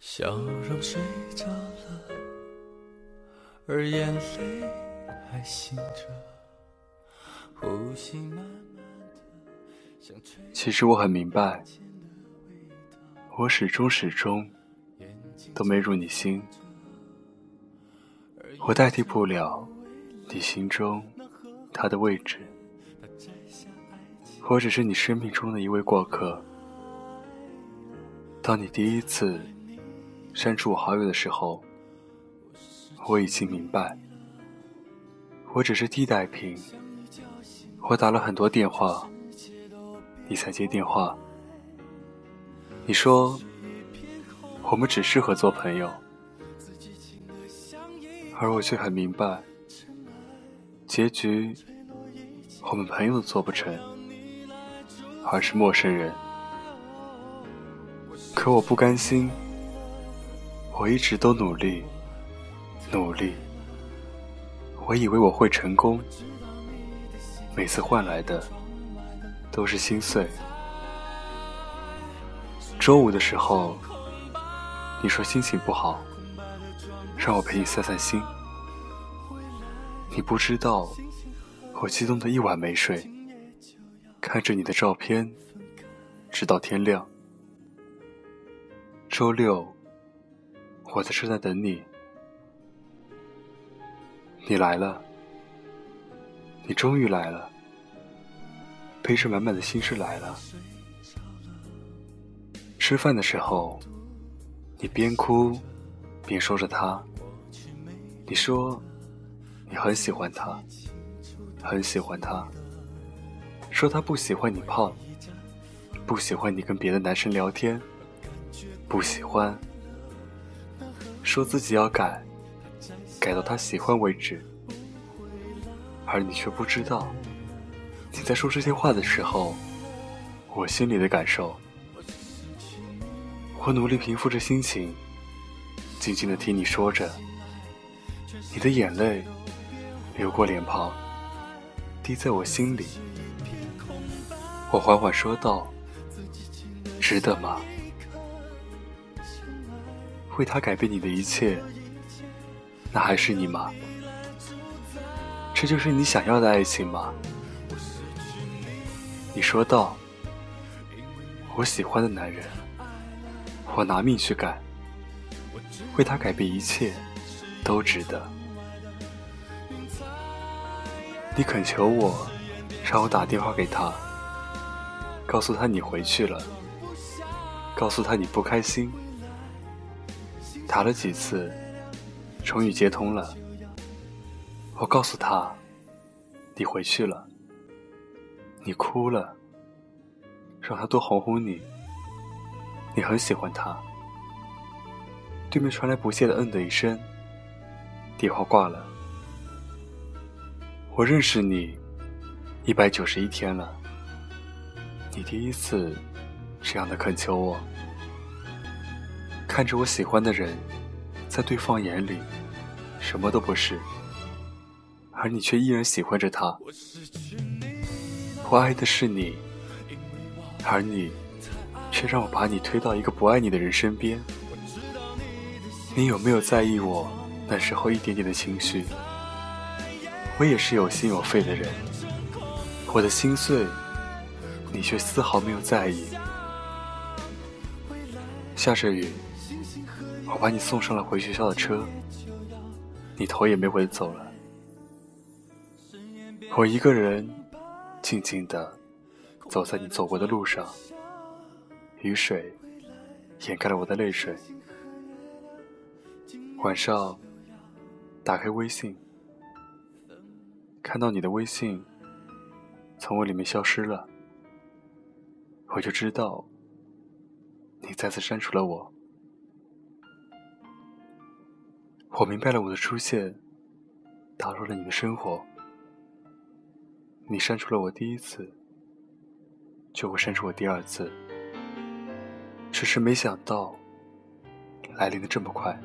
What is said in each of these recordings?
笑容睡着了，而眼泪还醒着，呼吸慢慢其实我很明白，我始终始终都没入你心，我代替不了你心中他的位置，我只是你生命中的一位过客。当你第一次删除我好友的时候，我已经明白，我只是替代品。我打了很多电话，你才接电话。你说我们只适合做朋友，而我却很明白，结局我们朋友都做不成，而是陌生人。可我不甘心。我一直都努力，努力。我以为我会成功，每次换来的都是心碎。周五的时候，你说心情不好，让我陪你散散心。你不知道，我激动的一晚没睡，看着你的照片，直到天亮。周六。我在车站等你，你来了，你终于来了，背着满满的心事来了。吃饭的时候，你边哭边说着他，你说你很喜欢他，很喜欢他，说他不喜欢你胖，不喜欢你跟别的男生聊天，不喜欢。说自己要改，改到他喜欢为止，而你却不知道，你在说这些话的时候，我心里的感受。我努力平复着心情，静静的听你说着，你的眼泪流过脸庞，滴在我心里。我缓缓说道：“值得吗？”为他改变你的一切，那还是你吗？这就是你想要的爱情吗？你说道：“我喜欢的男人，我拿命去改，为他改变一切，都值得。”你恳求我，让我打电话给他，告诉他你回去了，告诉他你不开心。打了几次，终于接通了。我告诉他，你回去了，你哭了，让他多哄哄你。你很喜欢他。对面传来不屑的“嗯”的一声，电话挂了。我认识你一百九十一天了，你第一次这样的恳求我。看着我喜欢的人，在对方眼里什么都不是，而你却依然喜欢着他。我爱的是你，而你却让我把你推到一个不爱你的人身边。你有没有在意我那时候一点点的情绪？我也是有心有肺的人，我的心碎，你却丝毫没有在意。下着雨。我把你送上了回学校的车，你头也没回的走了。我一个人静静的走在你走过的路上，雨水掩盖了我的泪水。晚上打开微信，看到你的微信从我里面消失了，我就知道你再次删除了我。我明白了，我的出现打扰了你的生活。你删除了我第一次，就会删除我第二次。只是没想到来临的这么快。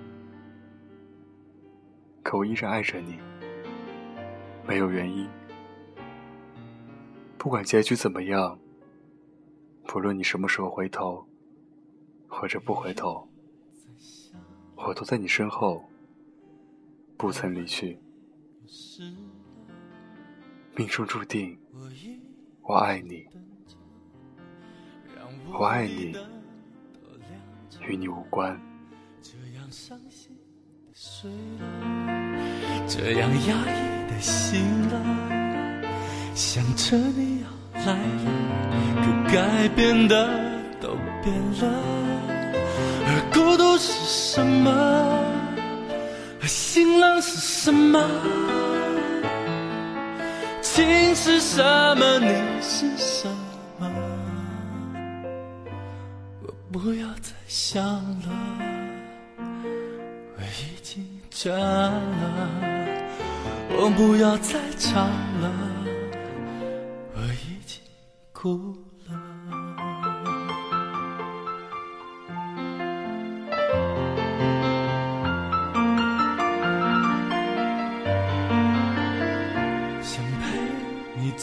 可我依然爱着你，没有原因。不管结局怎么样，不论你什么时候回头，或者不回头，我都在你身后，不曾离去。命中注定，我爱你，我爱你，与你无关。这样压抑的醒了，想着你要来了，可该变的都变了。而孤独是什么？而心冷是什么？情是什么？你是什么？我不要再想了。我已经倦了，我不要再唱了，我已经哭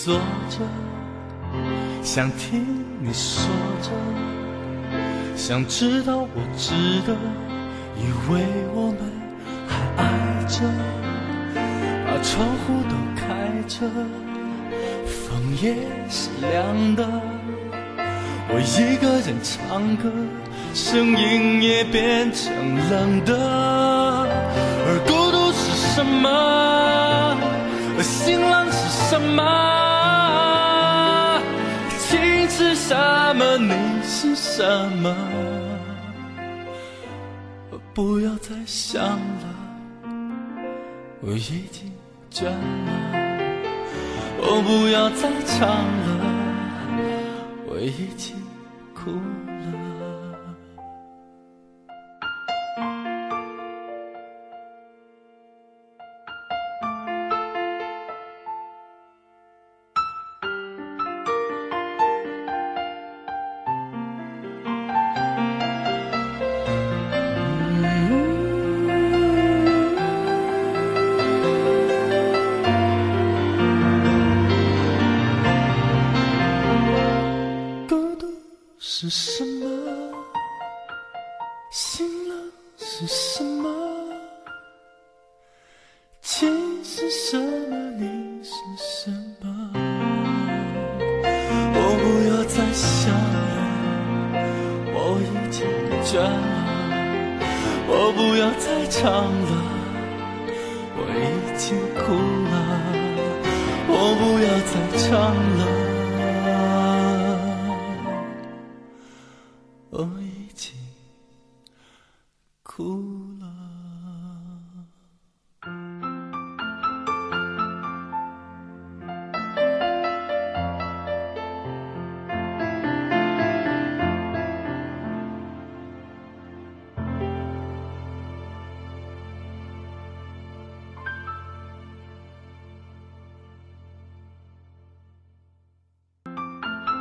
坐着，想听你说着，想知道我值得。以为我们还爱着，把窗户都开着，风也是凉的。我一个人唱歌，声音也变成冷的。而孤独是什么？而心冷是什么？什么？你是什么？我不要再想了，我已经倦了。我，不要再唱了，我已经哭了。是什么？心冷是什么？情是什么？你是什么？我不要再想了，我已经倦了。我不要再唱了，我已经哭了。我不要再唱了。